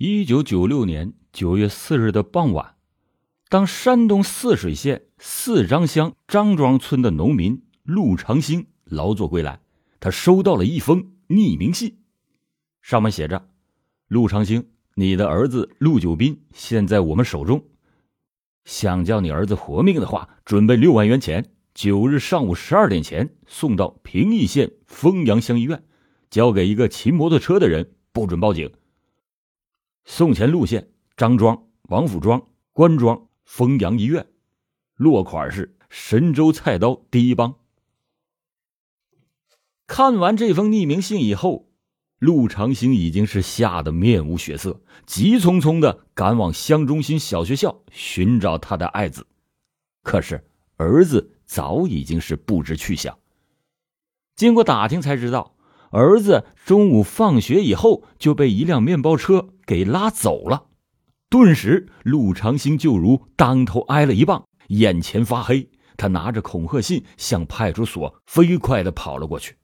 一九九六年九月四日的傍晚，当山东泗水县四张乡张庄村的农民陆长兴劳作归来，他收到了一封匿名信，上面写着：“陆长兴，你的儿子陆九斌现在我们手中，想叫你儿子活命的话，准备六万元钱，九日上午十二点前送到平邑县丰阳乡医院，交给一个骑摩托车的人，不准报警。”送钱路线：张庄、王府庄、关庄、丰阳医院。落款是神州菜刀第一帮。看完这封匿名信以后，陆长兴已经是吓得面无血色，急匆匆的赶往乡中心小学校寻找他的爱子。可是儿子早已经是不知去向。经过打听才知道。儿子中午放学以后就被一辆面包车给拉走了，顿时陆长兴就如当头挨了一棒，眼前发黑。他拿着恐吓信向派出所飞快的跑了过去。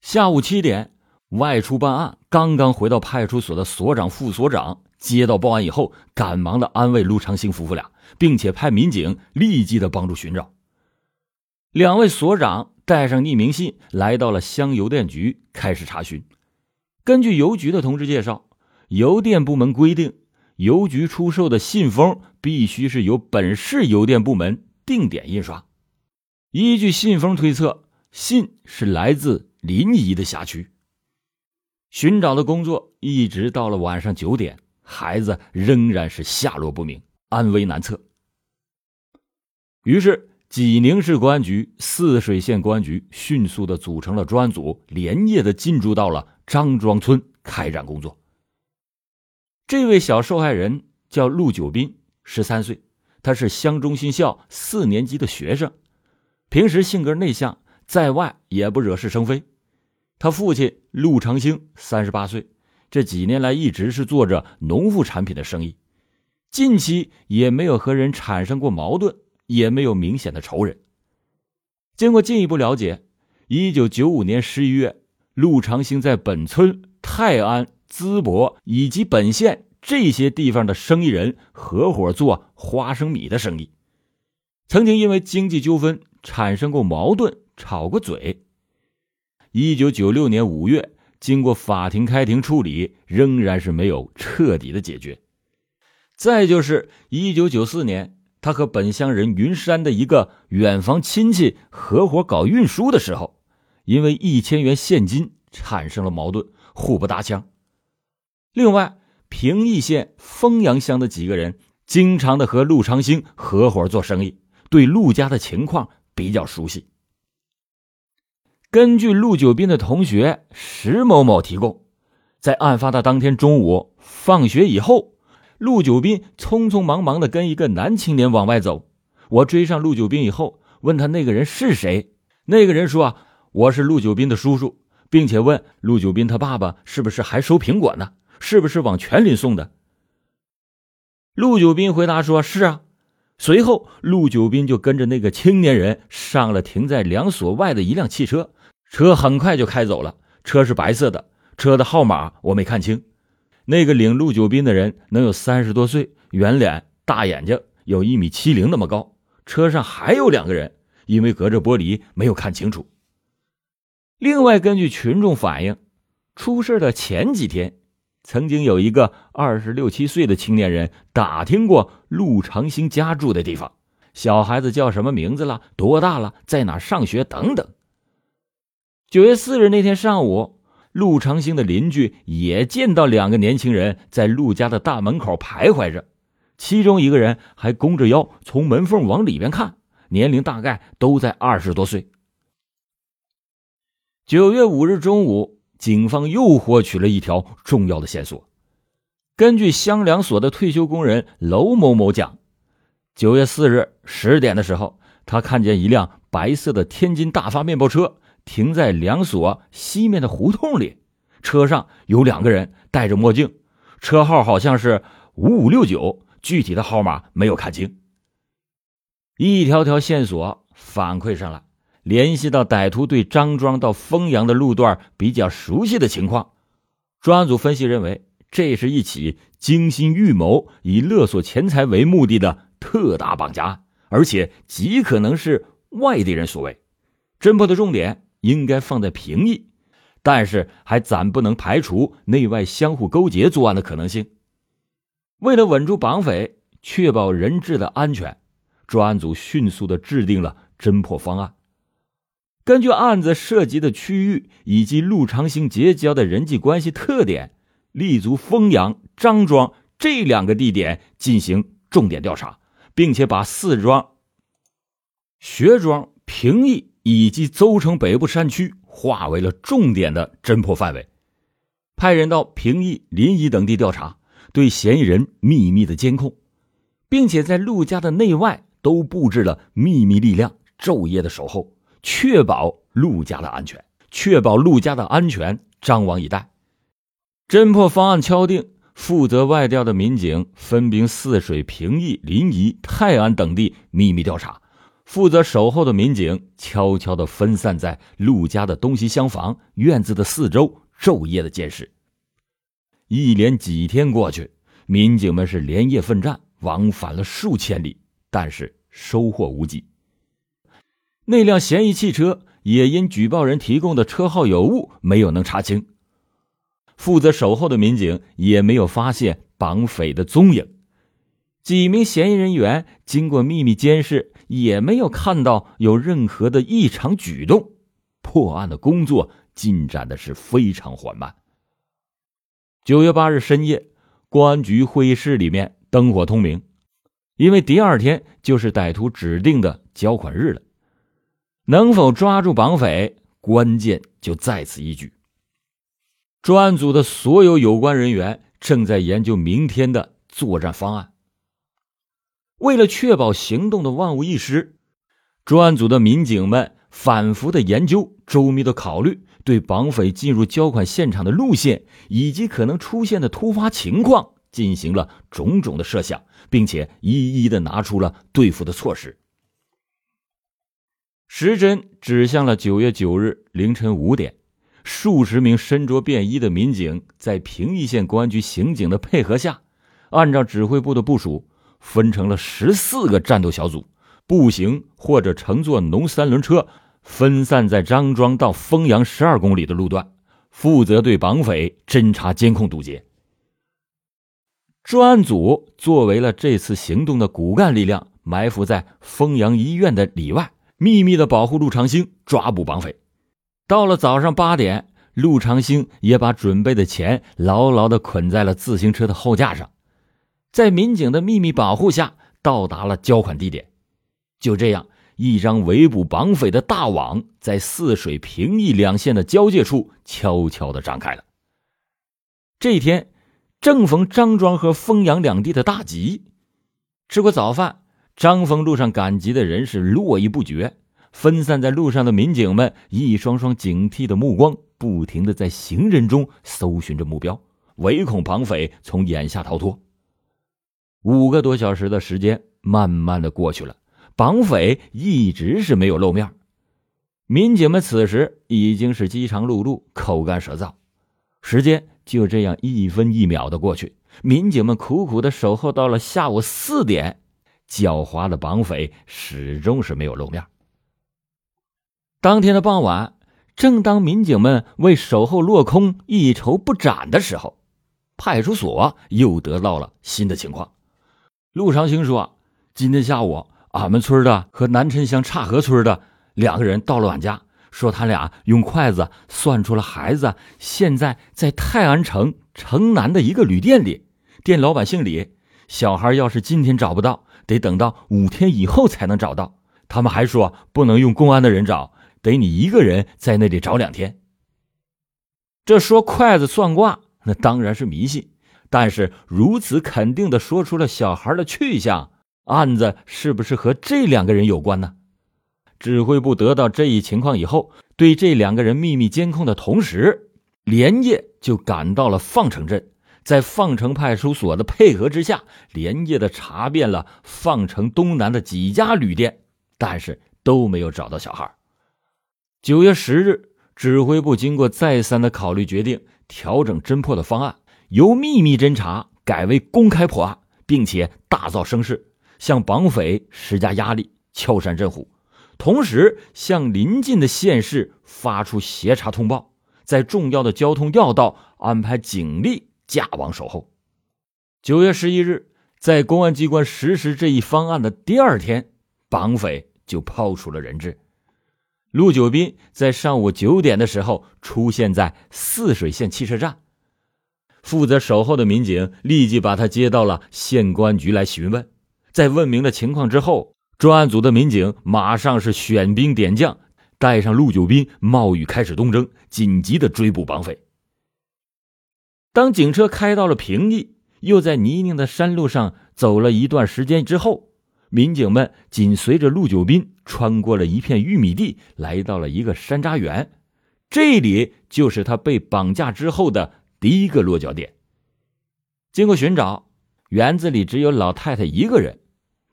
下午七点，外出办案刚刚回到派出所的所长、副所长接到报案以后，赶忙的安慰陆长兴夫妇俩，并且派民警立即的帮助寻找。两位所长。带上匿名信，来到了乡邮电局，开始查询。根据邮局的同志介绍，邮电部门规定，邮局出售的信封必须是由本市邮电部门定点印刷。依据信封推测，信是来自临沂的辖区。寻找的工作一直到了晚上九点，孩子仍然是下落不明，安危难测。于是。济宁市公安局、泗水县公安局迅速的组成了专案组，连夜的进驻到了张庄村开展工作。这位小受害人叫陆九斌，十三岁，他是乡中心校四年级的学生，平时性格内向，在外也不惹是生非。他父亲陆长兴三十八岁，这几年来一直是做着农副产品的生意，近期也没有和人产生过矛盾。也没有明显的仇人。经过进一步了解，一九九五年十一月，陆长兴在本村、泰安、淄博以及本县这些地方的生意人合伙做花生米的生意，曾经因为经济纠纷产生过矛盾，吵过嘴。一九九六年五月，经过法庭开庭处理，仍然是没有彻底的解决。再就是一九九四年。他和本乡人云山的一个远房亲戚合伙搞运输的时候，因为一千元现金产生了矛盾，互不搭腔。另外，平邑县丰阳乡的几个人经常的和陆长兴合伙做生意，对陆家的情况比较熟悉。根据陆九斌的同学石某某提供，在案发的当天中午放学以后。陆九斌匆匆忙忙的跟一个男青年往外走，我追上陆九斌以后，问他那个人是谁。那个人说：“啊，我是陆九斌的叔叔，并且问陆九斌他爸爸是不是还收苹果呢？是不是往全林送的？”陆九斌回答说：“是啊。”随后，陆九斌就跟着那个青年人上了停在两所外的一辆汽车，车很快就开走了。车是白色的，车的号码我没看清。那个领陆九斌的人能有三十多岁，圆脸、大眼睛，有一米七零那么高。车上还有两个人，因为隔着玻璃没有看清楚。另外，根据群众反映，出事的前几天，曾经有一个二十六七岁的青年人打听过陆长兴家住的地方，小孩子叫什么名字了，多大了，在哪上学等等。九月四日那天上午。陆长兴的邻居也见到两个年轻人在陆家的大门口徘徊着，其中一个人还弓着腰从门缝往里边看，年龄大概都在二十多岁。九月五日中午，警方又获取了一条重要的线索。根据乡粮所的退休工人娄某某讲，九月四日十点的时候，他看见一辆白色的天津大发面包车。停在两所西面的胡同里，车上有两个人戴着墨镜，车号好像是五五六九，具体的号码没有看清。一条条线索反馈上来，联系到歹徒对张庄到丰阳的路段比较熟悉的情况，专案组分析认为，这是一起精心预谋、以勒索钱财为目的的特大绑架案，而且极可能是外地人所为。侦破的重点应该放在平邑，但是还暂不能排除内外相互勾结作案的可能性。为了稳住绑匪，确保人质的安全，专案组迅速的制定了侦破方案。根据案子涉及的区域以及陆长兴结交的人际关系特点，立足丰阳、张庄这两个地点进行重点调查，并且把四庄、薛庄、平邑以及邹城北部山区划为了重点的侦破范围，派人到平邑、临沂等地调查。对嫌疑人秘密的监控，并且在陆家的内外都布置了秘密力量，昼夜的守候，确保陆家的安全，确保陆家的安全。张王以待。侦破方案敲定，负责外调的民警分兵泗水、平邑、临沂、泰安等地秘密调查，负责守候的民警悄悄的分散在陆家的东西厢房、院子的四周，昼夜的监视。一连几天过去，民警们是连夜奋战，往返了数千里，但是收获无几。那辆嫌疑汽车也因举报人提供的车号有误，没有能查清。负责守候的民警也没有发现绑匪的踪影。几名嫌疑人员经过秘密监视，也没有看到有任何的异常举动。破案的工作进展的是非常缓慢。九月八日深夜，公安局会议室里面灯火通明，因为第二天就是歹徒指定的交款日了。能否抓住绑匪，关键就在此一举。专案组的所有有关人员正在研究明天的作战方案。为了确保行动的万无一失，专案组的民警们反复的研究，周密的考虑。对绑匪进入交款现场的路线以及可能出现的突发情况进行了种种的设想，并且一一的拿出了对付的措施。时针指向了九月九日凌晨五点，数十名身着便衣的民警在平邑县公安局刑警的配合下，按照指挥部的部署，分成了十四个战斗小组，步行或者乘坐农三轮车。分散在张庄到丰阳十二公里的路段，负责对绑匪侦查、监控、堵截。专案组作为了这次行动的骨干力量，埋伏在丰阳医院的里外，秘密的保护陆长兴，抓捕绑匪。到了早上八点，陆长兴也把准备的钱牢牢的捆在了自行车的后架上，在民警的秘密保护下，到达了交款地点。就这样。一张围捕绑匪的大网在泗水、平邑两县的交界处悄悄的张开了。这一天正逢张庄和丰阳两地的大集，吃过早饭，张峰路上赶集的人是络绎不绝，分散在路上的民警们一双双警惕的目光不停的在行人中搜寻着目标，唯恐绑匪从眼下逃脱。五个多小时的时间慢慢的过去了。绑匪一直是没有露面，民警们此时已经是饥肠辘辘、口干舌燥，时间就这样一分一秒的过去，民警们苦苦的守候到了下午四点，狡猾的绑匪始终是没有露面。当天的傍晚，正当民警们为守候落空一筹不展的时候，派出所又得到了新的情况。陆长兴说：“今天下午。”俺们村的和南陈乡岔河村的两个人到了俺家，说他俩用筷子算出了孩子现在在泰安城城南的一个旅店里，店老板姓李。小孩要是今天找不到，得等到五天以后才能找到。他们还说不能用公安的人找，得你一个人在那里找两天。这说筷子算卦，那当然是迷信，但是如此肯定的说出了小孩的去向。案子是不是和这两个人有关呢？指挥部得到这一情况以后，对这两个人秘密监控的同时，连夜就赶到了放城镇，在放城派出所的配合之下，连夜的查遍了放城东南的几家旅店，但是都没有找到小孩。九月十日，指挥部经过再三的考虑，决定调整侦破的方案，由秘密侦查改为公开破案，并且大造声势，向绑匪施加压力，敲山震虎，同时向邻近的县市发出协查通报，在重要的交通要道安排警力架网守候。九月十一日，在公安机关实施这一方案的第二天，绑匪就抛出了人质。陆九斌在上午九点的时候出现在泗水县汽车站，负责守候的民警立即把他接到了县公安局来询问。在问明了情况之后，专案组的民警马上是选兵点将，带上陆九斌，冒雨开始东征，紧急的追捕绑匪。当警车开到了平地，又在泥泞的山路上走了一段时间之后。民警们紧随着陆九斌穿过了一片玉米地，来到了一个山楂园，这里就是他被绑架之后的第一个落脚点。经过寻找，园子里只有老太太一个人，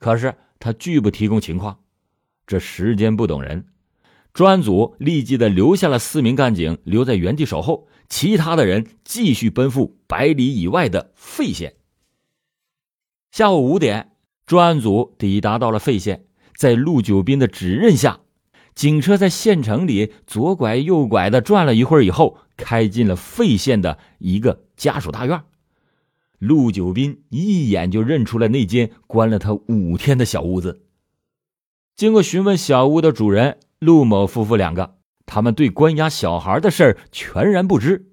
可是她拒不提供情况。这时间不等人，专案组立即的留下了四名干警留在原地守候，其他的人继续奔赴百里以外的费县。下午五点。专案组抵达到了费县，在陆九斌的指认下，警车在县城里左拐右拐的转了一会儿以后，开进了费县的一个家属大院。陆九斌一眼就认出了那间关了他五天的小屋子。经过询问小屋的主人陆某夫妇两个，他们对关押小孩的事儿全然不知。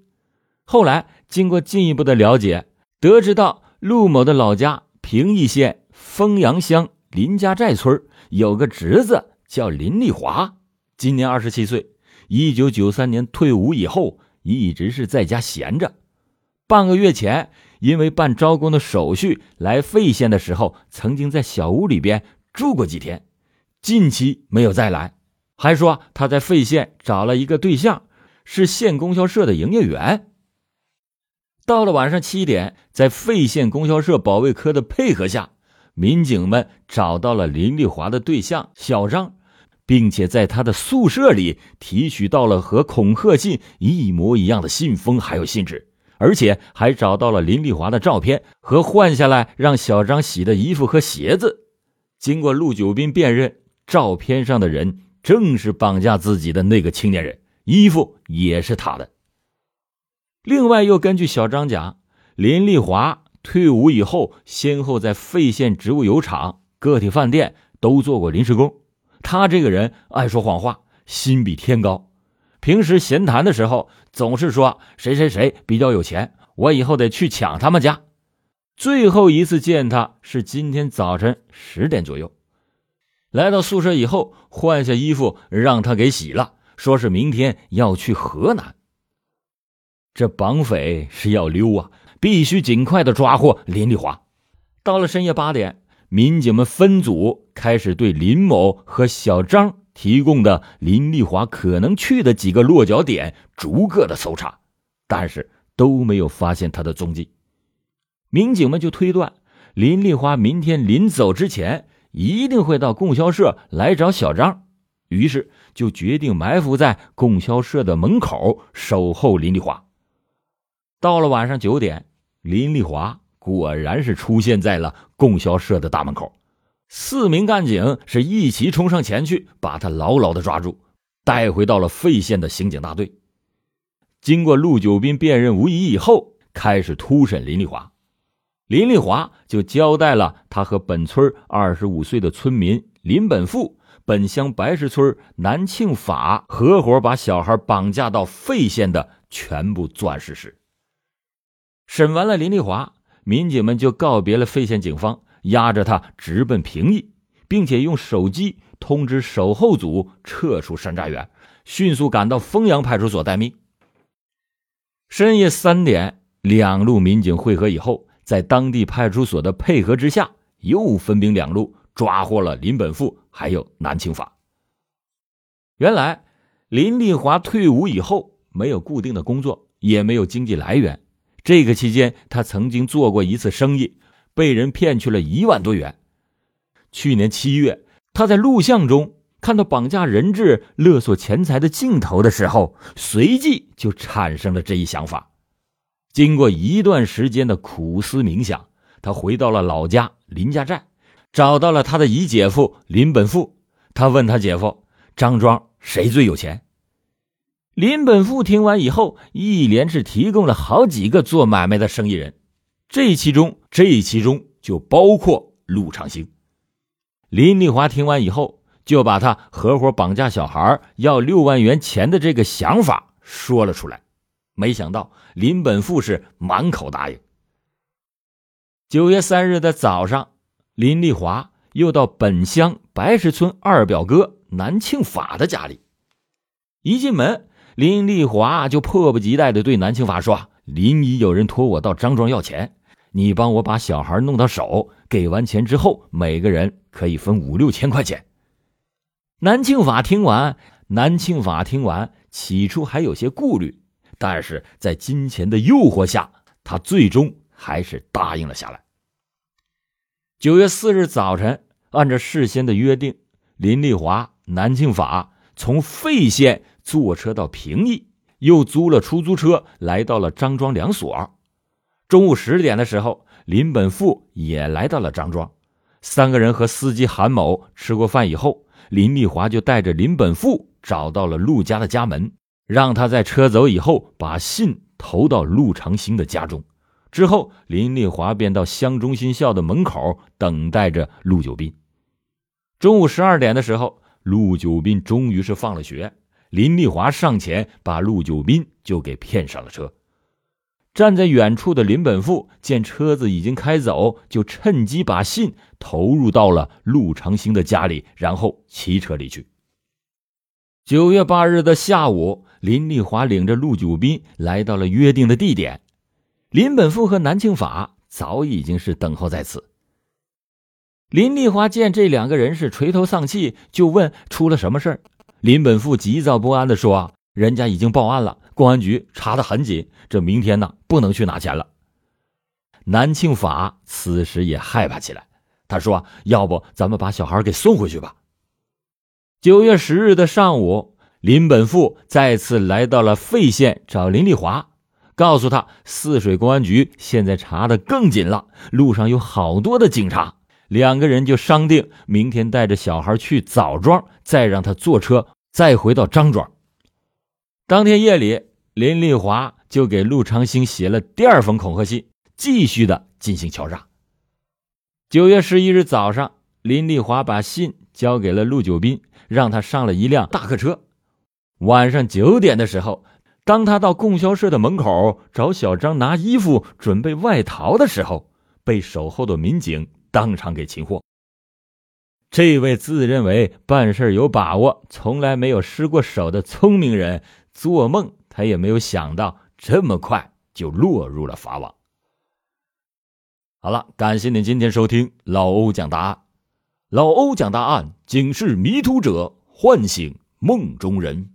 后来经过进一步的了解，得知到陆某的老家平邑县。丰阳乡林家寨村有个侄子叫林丽华，今年二十七岁。一九九三年退伍以后，一直是在家闲着。半个月前，因为办招工的手续来费县的时候，曾经在小屋里边住过几天。近期没有再来，还说他在费县找了一个对象，是县供销社的营业员。到了晚上七点，在费县供销社保卫科的配合下。民警们找到了林丽华的对象小张，并且在他的宿舍里提取到了和恐吓信一模一样的信封，还有信纸，而且还找到了林丽华的照片和换下来让小张洗的衣服和鞋子。经过陆九斌辨认，照片上的人正是绑架自己的那个青年人，衣服也是他的。另外，又根据小张讲，林丽华。退伍以后，先后在费县植物油厂、个体饭店都做过临时工。他这个人爱说谎话，心比天高。平时闲谈的时候，总是说谁谁谁比较有钱，我以后得去抢他们家。最后一次见他是今天早晨十点左右，来到宿舍以后，换下衣服让他给洗了，说是明天要去河南。这绑匪是要溜啊！必须尽快的抓获林丽华。到了深夜八点，民警们分组开始对林某和小张提供的林丽华可能去的几个落脚点逐个的搜查，但是都没有发现他的踪迹。民警们就推断，林丽华明天临走之前一定会到供销社来找小张，于是就决定埋伏在供销社的门口守候林丽华。到了晚上九点，林丽华果然是出现在了供销社的大门口。四名干警是一齐冲上前去，把他牢牢的抓住，带回到了费县的刑警大队。经过陆九斌辨认无疑以后，开始突审林丽华。林丽华就交代了他和本村二十五岁的村民林本富、本乡白石村南庆法合伙把小孩绑架到费县的全部作案事实。审完了林丽华，民警们就告别了费县警方，押着他直奔平邑，并且用手机通知守候组撤出山楂园，迅速赶到丰阳派出所待命。深夜三点，两路民警会合以后，在当地派出所的配合之下，又分兵两路抓获了林本富还有南庆法。原来，林丽华退伍以后没有固定的工作，也没有经济来源。这个期间，他曾经做过一次生意，被人骗去了一万多元。去年七月，他在录像中看到绑架人质、勒索钱财的镜头的时候，随即就产生了这一想法。经过一段时间的苦思冥想，他回到了老家林家寨，找到了他的姨姐夫林本富。他问他姐夫张庄谁最有钱。林本富听完以后，一连是提供了好几个做买卖的生意人，这其中这其中就包括陆长兴。林丽华听完以后。就把他合伙绑架小孩要六万元钱的这个想法说了出来，没想到林本富是满口答应。九月三日的早上，林丽华又到本乡白石村二表哥南庆法的家里，一进门，林丽华就迫不及待的对南庆法说：“临沂有人托我到张庄要钱，你帮我把小孩弄到手，给完钱之后，每个人可以分五六千块钱。”南庆法听完，南庆法听完，起初还有些顾虑，但是在金钱的诱惑下，他最终还是答应了下来。九月四日早晨，按照事先的约定，林丽华、南庆法从费县坐车到平邑，又租了出租车来到了张庄两所。中午十点的时候，林本富也来到了张庄，三个人和司机韩某吃过饭以后。林丽华就带着林本富找到了陆家的家门，让他在车走以后把信投到陆长兴的家中。之后，林丽华便到乡中心校的门口等待着陆九斌。中午十二点的时候，陆九斌终于是放了学，林丽华上前把陆九斌就给骗上了车。站在远处的林本富见车子已经开走，就趁机把信投入到了陆长兴的家里，然后骑车离去。九月八日的下午，林丽华领着陆九斌来到了约定的地点，林本富和南庆法早已经是等候在此。林丽华见这两个人是垂头丧气，就问出了什么事儿。林本富急躁不安的说：“人家已经报案了。”公安局查的很紧，这明天呢不能去拿钱了。南庆法此时也害怕起来，他说：“要不咱们把小孩给送回去吧。”九月十日的上午，林本富再次来到了费县找林丽华，告诉他泗水公安局现在查的更紧了，路上有好多的警察。两个人就商定明天带着小孩去枣庄，再让他坐车再回到张庄。当天夜里，林丽华就给陆长兴写了第二封恐吓信，继续的进行敲诈。九月十一日早上，林丽华把信交给了陆九斌，让他上了一辆大客车。晚上九点的时候，当他到供销社的门口找小张拿衣服，准备外逃的时候，被守候的民警当场给擒获。这位自认为办事有把握、从来没有失过手的聪明人。做梦他也没有想到这么快就落入了法网。好了，感谢您今天收听老欧讲答案。老欧讲大案，警示迷途者，唤醒梦中人。